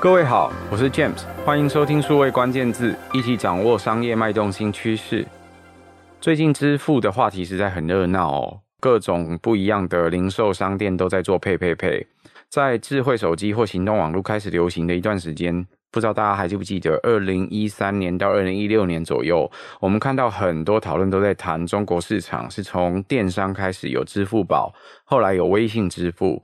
各位好，我是 James，欢迎收听数位关键字，一起掌握商业脉动新趋势。最近支付的话题实在很热闹哦，各种不一样的零售商店都在做 Pay Pay Pay。在智慧手机或行动网络开始流行的一段时间，不知道大家还记不记得，二零一三年到二零一六年左右，我们看到很多讨论都在谈中国市场是从电商开始有支付宝，后来有微信支付。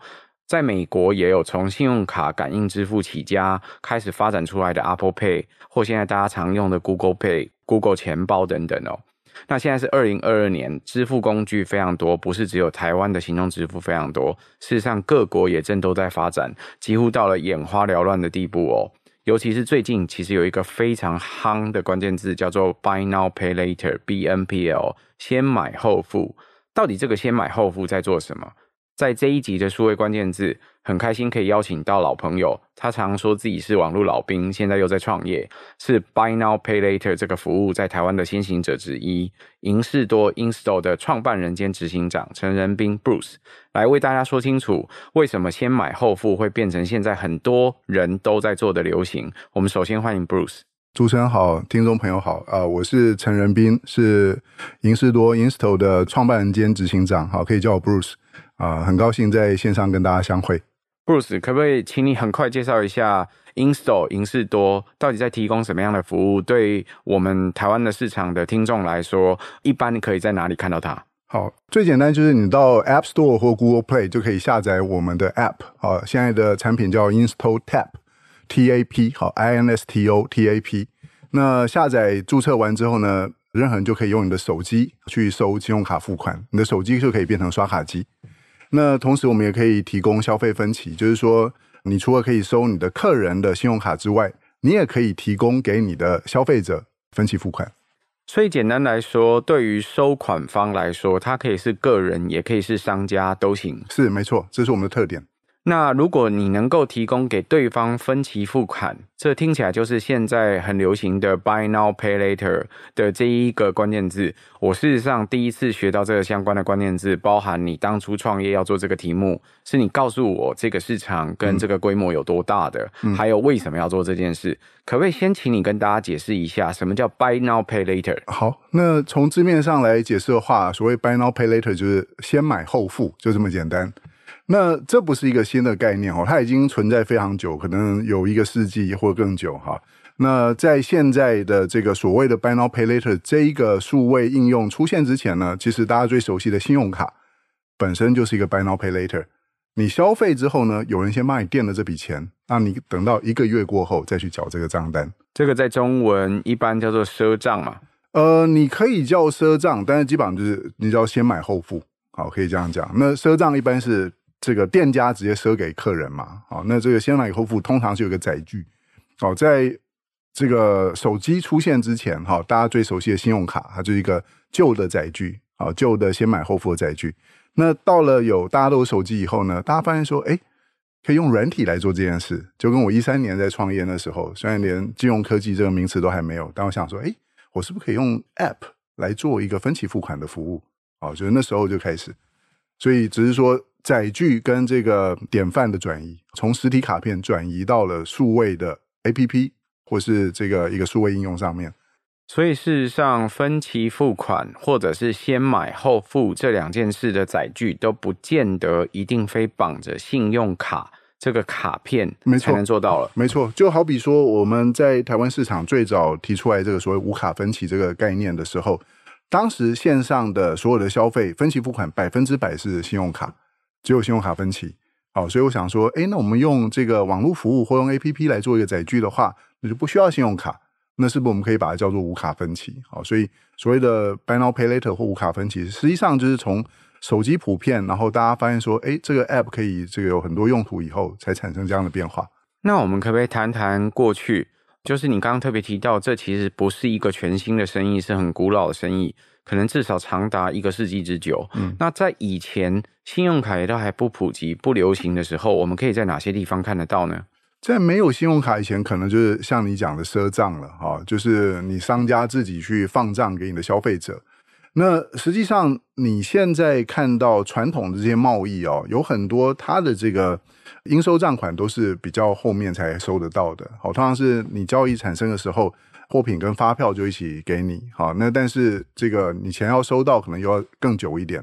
在美国也有从信用卡感应支付起家开始发展出来的 Apple Pay，或现在大家常用的 Google Pay、Google 钱包等等哦。那现在是二零二二年，支付工具非常多，不是只有台湾的行动支付非常多，事实上各国也正都在发展，几乎到了眼花缭乱的地步哦。尤其是最近，其实有一个非常夯的关键字叫做 Buy Now Pay Later（BNPL），先买后付。到底这个先买后付在做什么？在这一集的数位关键字，很开心可以邀请到老朋友，他常说自己是网络老兵，现在又在创业，是 Buy Now Pay Later 这个服务在台湾的先行者之一，银士多 Install 的创办人兼执行长陈仁彬 Bruce 来为大家说清楚，为什么先买后付会变成现在很多人都在做的流行。我们首先欢迎 Bruce。主持人好，听众朋友好，啊、我是陈仁彬，是银士多 Install 的创办人兼执行长，好，可以叫我 Bruce。啊、呃，很高兴在线上跟大家相会。Bruce，可不可以请你很快介绍一下 Instal 银士多到底在提供什么样的服务？对我们台湾的市场的听众来说，一般可以在哪里看到它？好，最简单就是你到 App Store 或 Google Play 就可以下载我们的 App。好，现在的产品叫 Instal Tap，T A P，好，I N S T O T A P。那下载注册完之后呢，任何人就可以用你的手机去收信用卡付款，你的手机就可以变成刷卡机。那同时，我们也可以提供消费分期，就是说，你除了可以收你的客人的信用卡之外，你也可以提供给你的消费者分期付款。所以，简单来说，对于收款方来说，它可以是个人，也可以是商家，都行。是，没错，这是我们的特点。那如果你能够提供给对方分期付款，这听起来就是现在很流行的 Buy Now Pay Later 的这一个关键字。我事实上第一次学到这个相关的关键字，包含你当初创业要做这个题目，是你告诉我这个市场跟这个规模有多大的，嗯、还有为什么要做这件事。可不可以先请你跟大家解释一下，什么叫 Buy Now Pay Later？好，那从字面上来解释的话，所谓 Buy Now Pay Later 就是先买后付，就这么简单。那这不是一个新的概念哦，它已经存在非常久，可能有一个世纪或更久哈。那在现在的这个所谓的 Buy Now Pay Later 这一个数位应用出现之前呢，其实大家最熟悉的信用卡本身就是一个 Buy Now Pay Later。你消费之后呢，有人先帮你垫了这笔钱，那你等到一个月过后再去缴这个账单。这个在中文一般叫做赊账嘛？呃，你可以叫赊账，但是基本上就是你只要先买后付，好，可以这样讲。那赊账一般是。这个店家直接赊给客人嘛？好，那这个先买后付通常是有个载具。好，在这个手机出现之前，哈，大家最熟悉的信用卡，它就是一个旧的载具，好，旧的先买后付的载具。那到了有大家都有手机以后呢，大家发现说，哎，可以用软体来做这件事。就跟我一三年在创业的时候，虽然连金融科技这个名词都还没有，但我想说，哎，我是不是可以用 App 来做一个分期付款的服务？哦，就是那时候就开始，所以只是说。载具跟这个典范的转移，从实体卡片转移到了数位的 APP 或是这个一个数位应用上面。所以事实上，分期付款或者是先买后付这两件事的载具都不见得一定非绑着信用卡这个卡片才能做到了。没错，就好比说我们在台湾市场最早提出来这个所谓无卡分期这个概念的时候，当时线上的所有的消费分期付款百分之百是信用卡。只有信用卡分期，好，所以我想说，哎，那我们用这个网络服务或用 APP 来做一个载具的话，那就不需要信用卡，那是不是我们可以把它叫做无卡分期？好，所以所谓的 Buy Now Pay Later 或无卡分期，实际上就是从手机普遍，然后大家发现说，哎，这个 App 可以这个有很多用途以后，才产生这样的变化。那我们可不可以谈谈过去？就是你刚刚特别提到，这其实不是一个全新的生意，是很古老的生意。可能至少长达一个世纪之久。嗯，那在以前信用卡也都还不普及、不流行的时候，我们可以在哪些地方看得到呢？在没有信用卡以前，可能就是像你讲的赊账了哈，就是你商家自己去放账给你的消费者。那实际上你现在看到传统的这些贸易哦，有很多它的这个应收账款都是比较后面才收得到的。好，通常是你交易产生的时候，货品跟发票就一起给你。好，那但是这个你钱要收到，可能又要更久一点。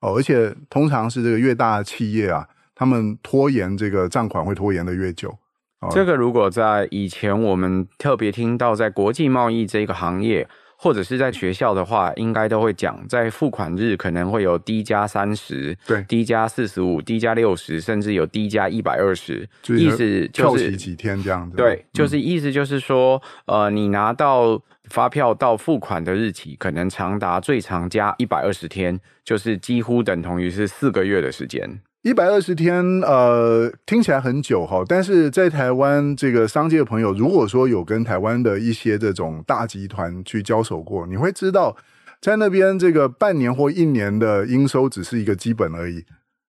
哦，而且通常是这个越大的企业啊，他们拖延这个账款会拖延得越久。这个如果在以前我们特别听到在国际贸易这个行业。或者是在学校的话，应该都会讲，在付款日可能会有低加三十，对低加四十五低加六十，甚至有低加一百二十，意思就是几天这样子。对，就是意思就是说，嗯、呃，你拿到发票到付款的日期，可能长达最长加一百二十天，就是几乎等同于是四个月的时间。一百二十天，呃，听起来很久哈，但是在台湾这个商界的朋友，如果说有跟台湾的一些这种大集团去交手过，你会知道，在那边这个半年或一年的应收只是一个基本而已。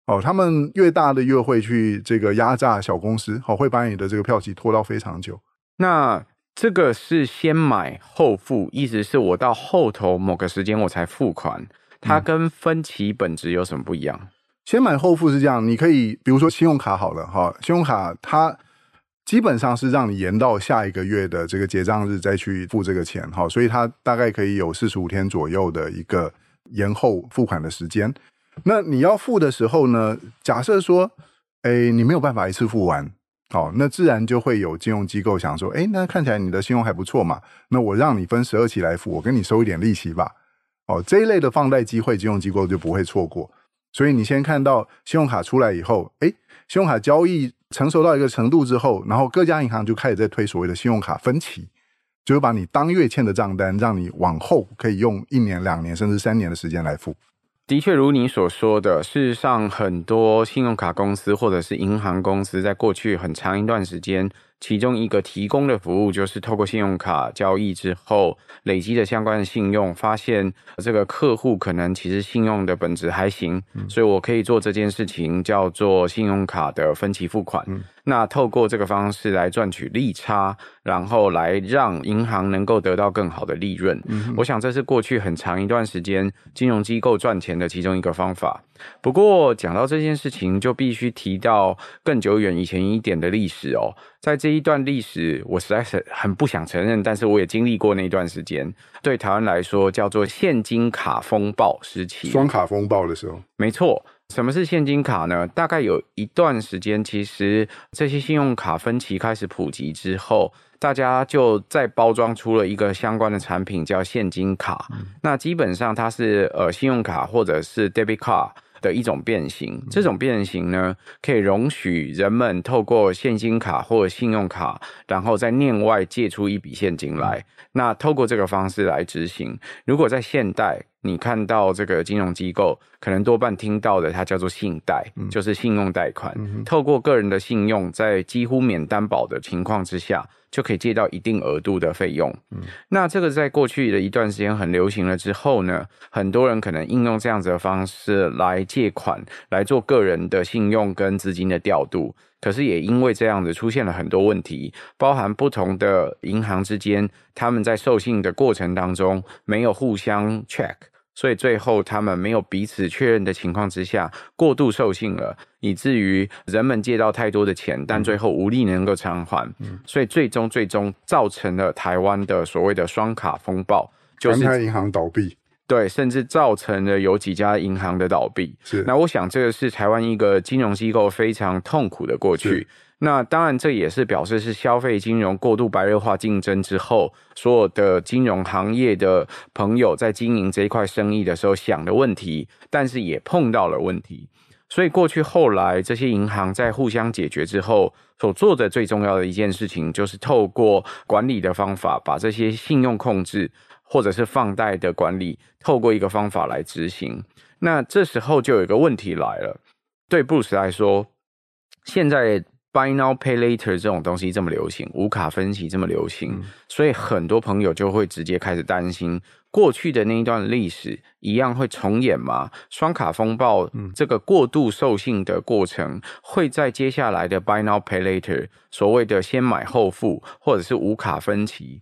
哦，他们越大的越会去这个压榨小公司，好，会把你的这个票期拖到非常久。那这个是先买后付，意思是我到后头某个时间我才付款，它跟分期本质有什么不一样？嗯先买后付是这样，你可以比如说信用卡好了哈，信用卡它基本上是让你延到下一个月的这个结账日再去付这个钱哈，所以它大概可以有四十五天左右的一个延后付款的时间。那你要付的时候呢，假设说，哎，你没有办法一次付完，好，那自然就会有金融机构想说，哎，那看起来你的信用还不错嘛，那我让你分十二期来付，我跟你收一点利息吧。哦，这一类的放贷机会，金融机构就不会错过。所以你先看到信用卡出来以后，哎，信用卡交易成熟到一个程度之后，然后各家银行就开始在推所谓的信用卡分期，就是把你当月欠的账单，让你往后可以用一年、两年甚至三年的时间来付。的确，如你所说的，事实上，很多信用卡公司或者是银行公司在过去很长一段时间。其中一个提供的服务就是透过信用卡交易之后累积的相关的信用，发现这个客户可能其实信用的本质还行，所以我可以做这件事情叫做信用卡的分期付款。那透过这个方式来赚取利差，然后来让银行能够得到更好的利润。我想这是过去很长一段时间金融机构赚钱的其中一个方法。不过讲到这件事情，就必须提到更久远以前一点的历史哦。在这一段历史，我实在是很不想承认，但是我也经历过那一段时间。对台湾来说，叫做现金卡风暴时期，双卡风暴的时候，没错。什么是现金卡呢？大概有一段时间，其实这些信用卡分期开始普及之后，大家就再包装出了一个相关的产品，叫现金卡。嗯、那基本上它是呃信用卡或者是 debit card 的一种变形。这种变形呢，可以容许人们透过现金卡或者信用卡，然后在另外借出一笔现金来。那透过这个方式来执行。如果在现代，你看到这个金融机构，可能多半听到的，它叫做信贷，嗯、就是信用贷款。嗯、透过个人的信用，在几乎免担保的情况之下，就可以借到一定额度的费用。嗯、那这个在过去的一段时间很流行了之后呢，很多人可能应用这样子的方式来借款，来做个人的信用跟资金的调度。可是也因为这样子出现了很多问题，包含不同的银行之间，他们在授信的过程当中没有互相 check，所以最后他们没有彼此确认的情况之下，过度授信了，以至于人们借到太多的钱，但最后无力能够偿还，嗯。所以最终最终造成了台湾的所谓的双卡风暴，就是银行倒闭。对，甚至造成了有几家银行的倒闭。是，那我想这个是台湾一个金融机构非常痛苦的过去。那当然，这也是表示是消费金融过度白热化竞争之后，所有的金融行业的朋友在经营这一块生意的时候想的问题，但是也碰到了问题。所以过去后来这些银行在互相解决之后，所做的最重要的一件事情，就是透过管理的方法，把这些信用控制。或者是放贷的管理，透过一个方法来执行，那这时候就有一个问题来了。对布鲁斯来说，现在 Buy Now Pay Later 这种东西这么流行，无卡分期这么流行，嗯、所以很多朋友就会直接开始担心，过去的那一段历史一样会重演吗？双卡风暴这个过度授信的过程，会在接下来的 Buy Now Pay Later 所谓的先买后付，或者是无卡分期。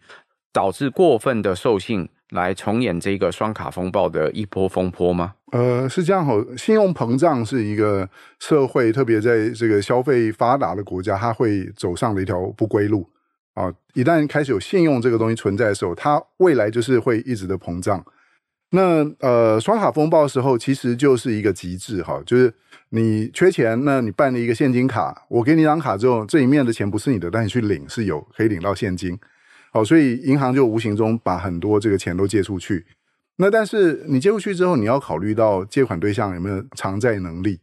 导致过分的授信，来重演这个双卡风暴的一波风波吗？呃，是这样吼，信用膨胀是一个社会，特别在这个消费发达的国家，它会走上的一条不归路啊。一旦开始有信用这个东西存在的时候，它未来就是会一直的膨胀。那呃，双卡风暴的时候，其实就是一个极致哈，就是你缺钱，那你办了一个现金卡，我给你一张卡之后，这一面的钱不是你的，但你去领是有可以领到现金。好，所以银行就无形中把很多这个钱都借出去。那但是你借出去之后，你要考虑到借款对象有没有偿债能力。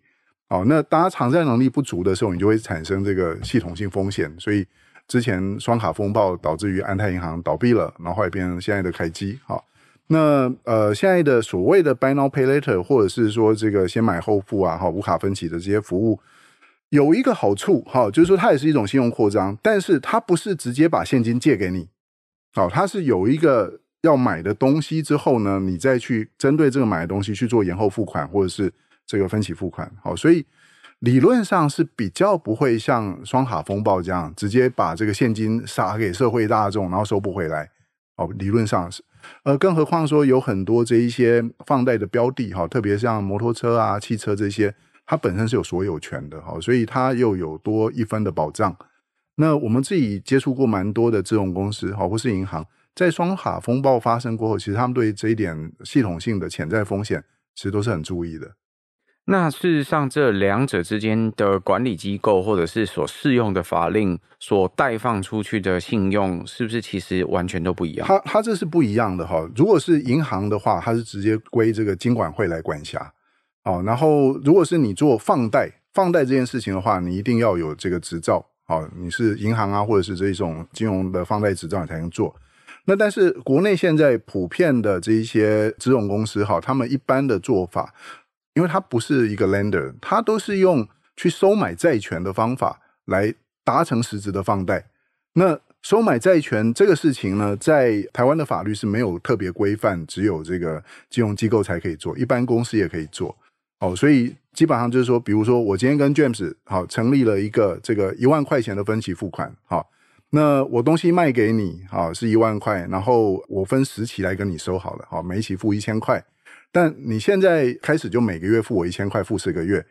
好，那当它偿债能力不足的时候，你就会产生这个系统性风险。所以之前双卡风暴导致于安泰银行倒闭了，然后后来变成现在的凯基。好，那呃现在的所谓的 Buy Now Pay Later，或者是说这个先买后付啊，哈无卡分期的这些服务，有一个好处哈，就是说它也是一种信用扩张，但是它不是直接把现金借给你。好，它是有一个要买的东西之后呢，你再去针对这个买的东西去做延后付款或者是这个分期付款。好，所以理论上是比较不会像双卡风暴这样直接把这个现金撒给社会大众，然后收不回来。哦，理论上是，呃，更何况说有很多这一些放贷的标的，哈，特别像摩托车啊、汽车这些，它本身是有所有权的，哈，所以它又有多一分的保障。那我们自己接触过蛮多的这种公司，好，或是银行，在双卡风暴发生过后，其实他们对这一点系统性的潜在风险，其实都是很注意的。那事实上，这两者之间的管理机构，或者是所适用的法令，所贷放出去的信用，是不是其实完全都不一样？它它这是不一样的哈。如果是银行的话，它是直接归这个金管会来管辖。哦，然后如果是你做放贷，放贷这件事情的话，你一定要有这个执照。好，你是银行啊，或者是这种金融的放贷执照，你才能做。那但是国内现在普遍的这一些金融公司，哈，他们一般的做法，因为它不是一个 lender，它都是用去收买债权的方法来达成实质的放贷。那收买债权这个事情呢，在台湾的法律是没有特别规范，只有这个金融机构才可以做，一般公司也可以做。哦，所以基本上就是说，比如说我今天跟 James 好成立了一个这个一万块钱的分期付款，好，那我东西卖给你，好是一万块，然后我分十期来跟你收好了，好，每一期付一千块，但你现在开始就每个月付我一千块，付十个月，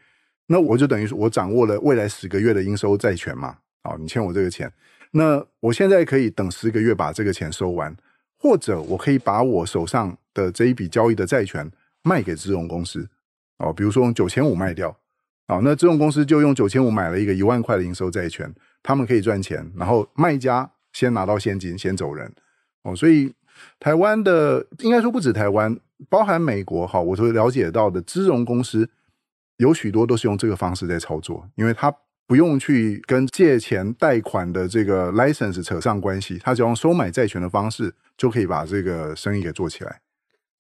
那我就等于说我掌握了未来十个月的应收债权嘛，好，你欠我这个钱，那我现在可以等十个月把这个钱收完，或者我可以把我手上的这一笔交易的债权卖给资融公司。哦，比如说用九千五卖掉，啊，那这种公司就用九千五买了一个一万块的应收债权，他们可以赚钱，然后卖家先拿到现金，先走人。哦，所以台湾的应该说不止台湾，包含美国，哈，我所了解到的资融公司有许多都是用这个方式在操作，因为他不用去跟借钱贷款的这个 license 扯上关系，他只用收买债权的方式就可以把这个生意给做起来。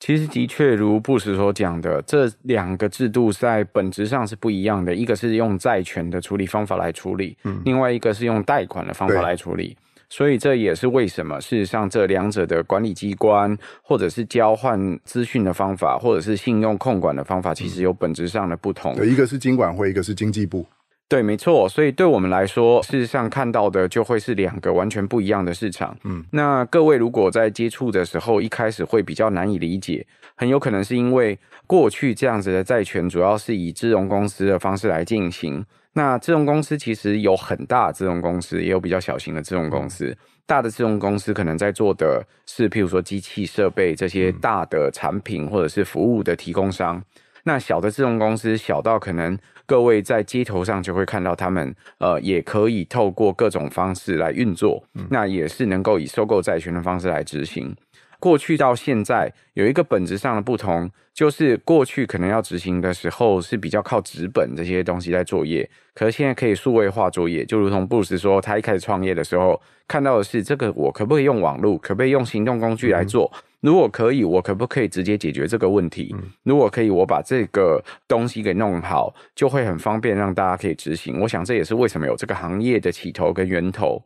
其实的确如布什所讲的，这两个制度在本质上是不一样的。一个是用债权的处理方法来处理，嗯，另外一个是用贷款的方法来处理。所以这也是为什么事实上这两者的管理机关，或者是交换资讯的方法，或者是信用控管的方法，其实有本质上的不同。对，一个是金管会，一个是经济部。对，没错，所以对我们来说，事实上看到的就会是两个完全不一样的市场。嗯，那各位如果在接触的时候，一开始会比较难以理解，很有可能是因为过去这样子的债权主要是以资融公司的方式来进行。那资融公司其实有很大的金融公司，也有比较小型的资融公司。大的资融公司可能在做的是，譬如说机器设备这些大的产品或者是服务的提供商。那小的自动公司，小到可能各位在街头上就会看到他们，呃，也可以透过各种方式来运作，那也是能够以收购债权的方式来执行。过去到现在有一个本质上的不同，就是过去可能要执行的时候是比较靠纸本这些东西在作业，可是现在可以数位化作业，就如同布鲁斯说，他一开始创业的时候看到的是这个，我可不可以用网络，可不可以用行动工具来做？嗯如果可以，我可不可以直接解决这个问题？如果可以，我把这个东西给弄好，就会很方便，让大家可以执行。我想这也是为什么有这个行业的起头跟源头。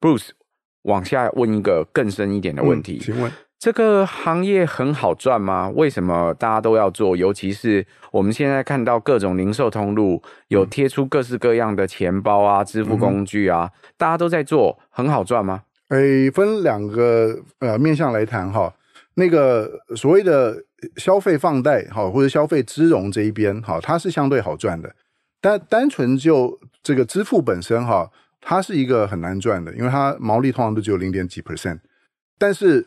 Bruce，往下问一个更深一点的问题，请问这个行业很好赚吗？为什么大家都要做？尤其是我们现在看到各种零售通路有贴出各式各样的钱包啊、支付工具啊，大家都在做，很好赚吗？诶，分两个呃面向来谈哈。那个所谓的消费放贷哈，或者消费支融这一边哈，它是相对好赚的。但单纯就这个支付本身哈，它是一个很难赚的，因为它毛利通常都只有零点几 percent。但是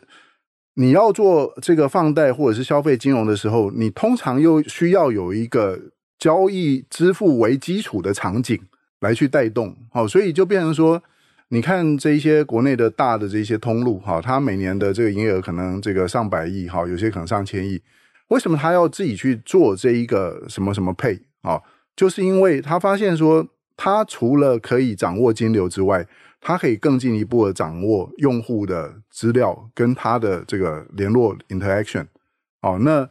你要做这个放贷或者是消费金融的时候，你通常又需要有一个交易支付为基础的场景来去带动，好，所以就变成说，你看这一些国内的大的这些通路，哈，它每年的这个营业额可能这个上百亿，哈，有些可能上千亿，为什么他要自己去做这一个什么什么配啊？就是因为他发现说，他除了可以掌握金流之外，他可以更进一步的掌握用户的资料跟他的这个联络 interaction，哦，那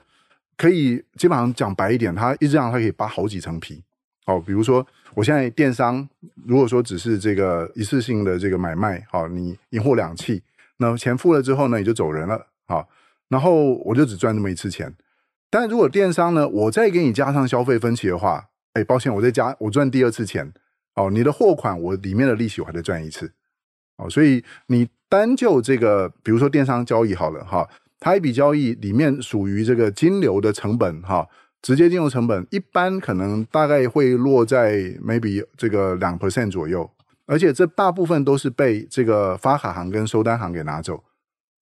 可以基本上讲白一点，他一直让他可以扒好几层皮，哦，比如说我现在电商，如果说只是这个一次性的这个买卖，好，你银货两訖，那钱付了之后呢，你就走人了，好，然后我就只赚那么一次钱，但如果电商呢，我再给你加上消费分期的话，哎，抱歉，我再加我赚第二次钱。哦，你的货款我里面的利息我还得赚一次，哦，所以你单就这个，比如说电商交易好了哈，它一笔交易里面属于这个金流的成本哈，直接金融成本一般可能大概会落在 maybe 这个两 percent 左右，而且这大部分都是被这个发卡行跟收单行给拿走，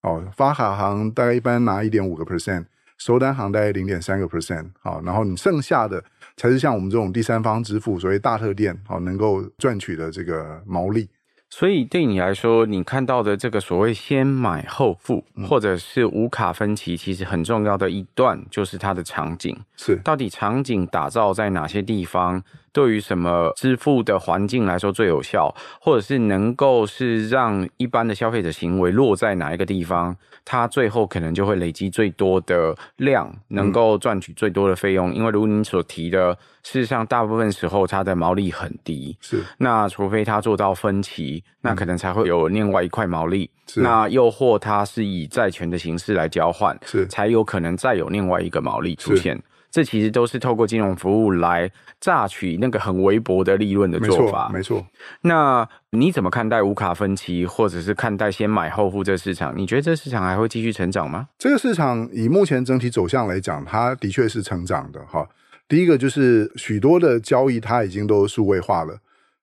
哦，发卡行大概一般拿一点五个 percent。收单行大概零点三个 percent，好，然后你剩下的才是像我们这种第三方支付，所谓大特店，哦，能够赚取的这个毛利。所以对你来说，你看到的这个所谓先买后付，或者是无卡分期，其实很重要的一段就是它的场景，是到底场景打造在哪些地方？对于什么支付的环境来说最有效，或者是能够是让一般的消费者行为落在哪一个地方，它最后可能就会累积最多的量，能够赚取最多的费用。嗯、因为如您所提的，事实上大部分时候它的毛利很低，是那除非它做到分期，那可能才会有另外一块毛利。是那又或它是以债权的形式来交换，是才有可能再有另外一个毛利出现。这其实都是透过金融服务来榨取那个很微薄的利润的做法。没错，没错。那你怎么看待无卡分期，或者是看待先买后付这市场？你觉得这市场还会继续成长吗？这个市场以目前整体走向来讲，它的确是成长的哈。第一个就是许多的交易它已经都数位化了，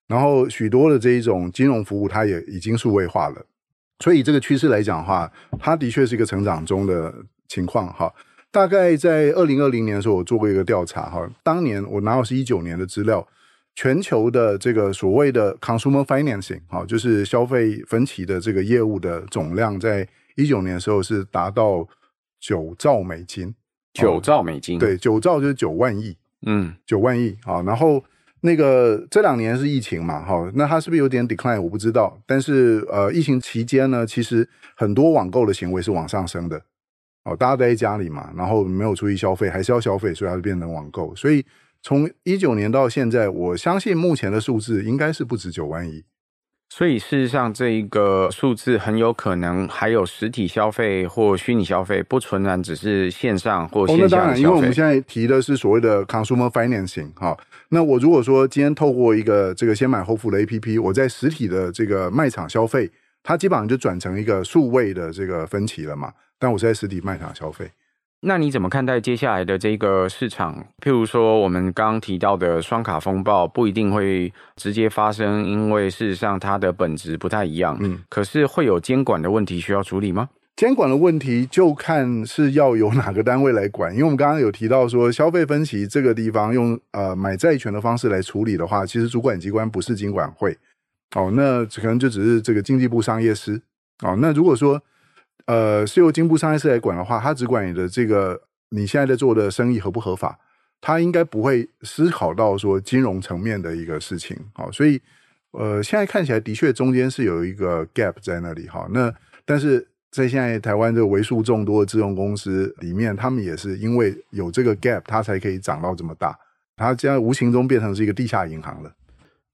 然后许多的这一种金融服务它也已经数位化了，所以这个趋势来讲的话，它的确是一个成长中的情况哈。大概在二零二零年的时候，我做过一个调查哈。当年我拿到是一九年的资料，全球的这个所谓的 consumer financing 哈，就是消费分期的这个业务的总量，在一九年的时候是达到九兆美金。九兆美金，对，九兆就是九万亿，嗯，九万亿啊。然后那个这两年是疫情嘛，哈，那它是不是有点 decline？我不知道。但是呃，疫情期间呢，其实很多网购的行为是往上升的。哦，大家待在家里嘛，然后没有出去消费，还是要消费，所以它就变成网购。所以从一九年到现在，我相信目前的数字应该是不止九万亿。所以事实上，这一个数字很有可能还有实体消费或虚拟消费，不纯然只是线上或线下的消费。哦，那当然，因为我们现在提的是所谓的 consumer financing。哈，那我如果说今天透过一个这个先买后付的 APP，我在实体的这个卖场消费，它基本上就转成一个数位的这个分歧了嘛。但我是在实体卖场消费，那你怎么看待接下来的这个市场？譬如说，我们刚刚提到的双卡风暴不一定会直接发生，因为事实上它的本质不太一样。嗯，可是会有监管的问题需要处理吗？监管的问题就看是要由哪个单位来管。因为我们刚刚有提到说，消费分歧这个地方用呃买债权的方式来处理的话，其实主管机关不是金管会哦，那可能就只是这个经济部商业司哦。那如果说呃，是由经部商业司来管的话，他只管你的这个你现在在做的生意合不合法，他应该不会思考到说金融层面的一个事情。好，所以呃，现在看起来的确中间是有一个 gap 在那里。哈，那但是在现在台湾这为数众多的金融公司里面，他们也是因为有这个 gap，它才可以长到这么大。它这样无形中变成是一个地下银行了。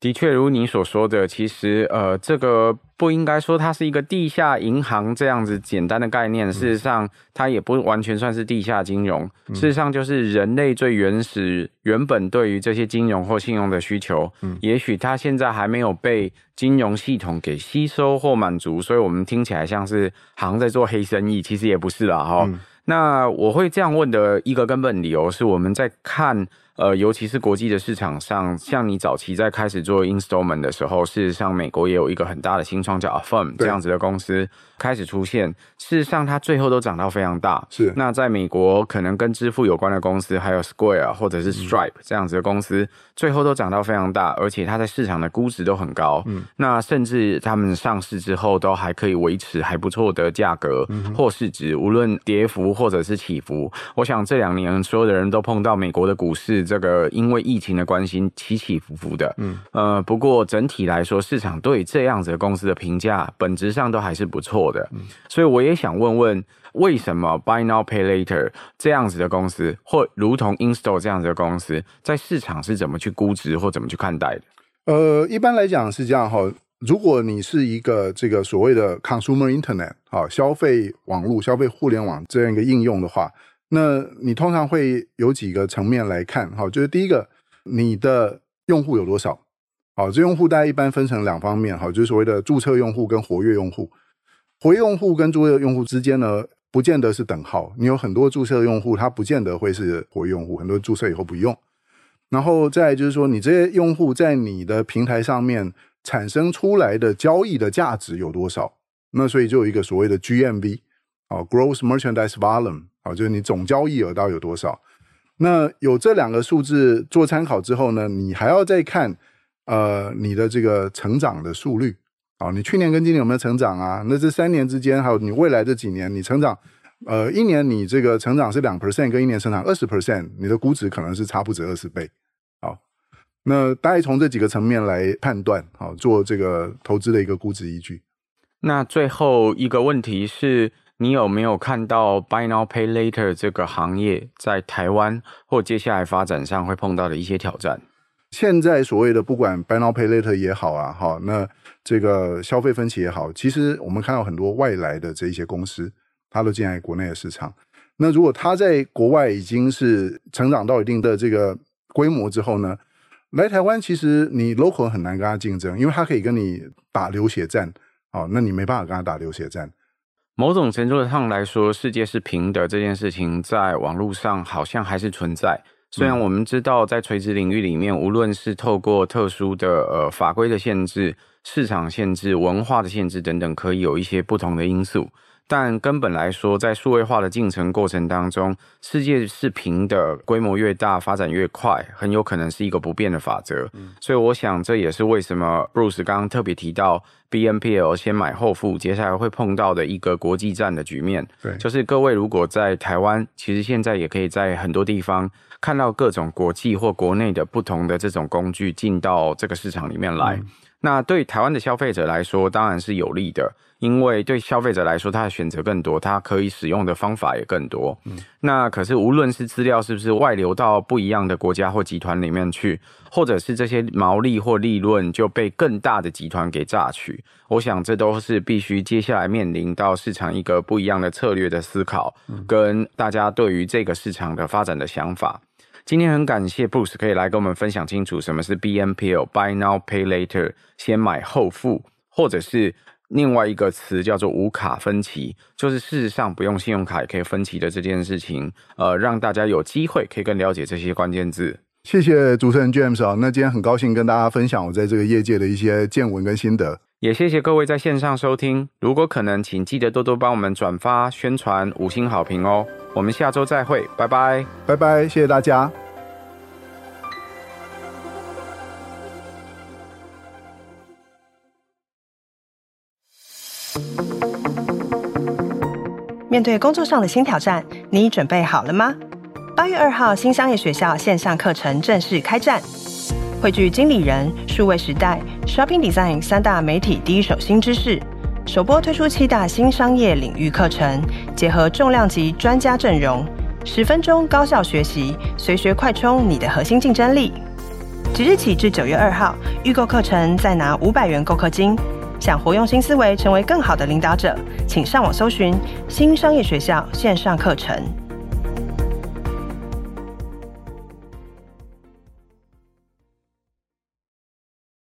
的确，如你所说的，其实呃，这个不应该说它是一个地下银行这样子简单的概念。事实上，它也不完全算是地下金融。事实上，就是人类最原始、原本对于这些金融或信用的需求，也许它现在还没有被金融系统给吸收或满足，所以我们听起来像是好像在做黑生意，其实也不是啦，哈。那我会这样问的一个根本理由是，我们在看。呃，尤其是国际的市场上，像你早期在开始做 installment 的时候，事实上美国也有一个很大的新创叫 Affirm 这样子的公司开始出现。事实上，它最后都涨到非常大。是。那在美国，可能跟支付有关的公司，还有 Square 或者是 Stripe 这样子的公司，最后都涨到非常大，而且它在市场的估值都很高。嗯。那甚至他们上市之后，都还可以维持还不错的价格或市值，无论跌幅或者是起伏。我想这两年所有的人都碰到美国的股市。这个因为疫情的关系起起伏伏的，嗯，呃，不过整体来说，市场对这样子的公司的评价本质上都还是不错的，嗯，所以我也想问问，为什么 Buy Now Pay Later 这样子的公司，或如同 Install 这样子的公司，在市场是怎么去估值或怎么去看待的？呃，一般来讲是这样哈，如果你是一个这个所谓的 Consumer Internet 啊，消费网络、消费互联网这样一个应用的话。那你通常会有几个层面来看，哈，就是第一个，你的用户有多少？好，这用户大家一般分成两方面，哈，就是所谓的注册用户跟活跃用户。活跃用户跟注册用户之间呢，不见得是等号。你有很多注册用户，他不见得会是活跃用户，很多注册以后不用。然后再就是说，你这些用户在你的平台上面产生出来的交易的价值有多少？那所以就有一个所谓的 GMV，哦，Gross Merchandise Volume。好，就是你总交易额到底有多少？那有这两个数字做参考之后呢，你还要再看呃你的这个成长的速率。啊，你去年跟今年有没有成长啊？那这三年之间，还有你未来这几年，你成长呃一年你这个成长是两 percent，跟一年成长二十 percent，你的估值可能是差不止二十倍。好，那大概从这几个层面来判断，好，做这个投资的一个估值依据。那最后一个问题是。你有没有看到 Buy Now Pay Later 这个行业在台湾或接下来发展上会碰到的一些挑战？现在所谓的不管 Buy Now Pay Later 也好啊，好，那这个消费分期也好，其实我们看到很多外来的这一些公司，它都进来国内的市场。那如果它在国外已经是成长到一定的这个规模之后呢，来台湾其实你 local 很难跟它竞争，因为它可以跟你打流血战，哦，那你没办法跟它打流血战。某种程度上来说，世界是平的这件事情，在网络上好像还是存在。虽然我们知道，在垂直领域里面，无论是透过特殊的呃法规的限制、市场限制、文化的限制等等，可以有一些不同的因素。但根本来说，在数位化的进程过程当中，世界是平的，规模越大，发展越快，很有可能是一个不变的法则。嗯。所以，我想这也是为什么 Bruce 刚刚特别提到 BNPL 先买后付，接下来会碰到的一个国际战的局面。对，就是各位如果在台湾，其实现在也可以在很多地方看到各种国际或国内的不同的这种工具进到这个市场里面来。嗯。那对台湾的消费者来说，当然是有利的。因为对消费者来说，他的选择更多，他可以使用的方法也更多。嗯，那可是无论是资料是不是外流到不一样的国家或集团里面去，或者是这些毛利或利润就被更大的集团给榨取，我想这都是必须接下来面临到市场一个不一样的策略的思考，跟大家对于这个市场的发展的想法。今天很感谢 Bruce 可以来跟我们分享清楚什么是 BNPL（Buy Now Pay Later），先买后付，或者是。另外一个词叫做无卡分期，就是事实上不用信用卡也可以分期的这件事情，呃，让大家有机会可以更了解这些关键字。谢谢主持人 James 啊，那今天很高兴跟大家分享我在这个业界的一些见闻跟心得，也谢谢各位在线上收听。如果可能，请记得多多帮我们转发、宣传、五星好评哦。我们下周再会，拜拜，拜拜，谢谢大家。面对工作上的新挑战，你准备好了吗？八月二号，新商业学校线上课程正式开战，汇聚经理人、数位时代、Shopping Design 三大媒体第一手新知识，首播推出七大新商业领域课程，结合重量级专家阵容，十分钟高效学习，随学快充你的核心竞争力。即日起至九月二号，预购课程再拿五百元购课金。想活用新思维，成为更好的领导者，请上网搜寻新商业学校线上课程。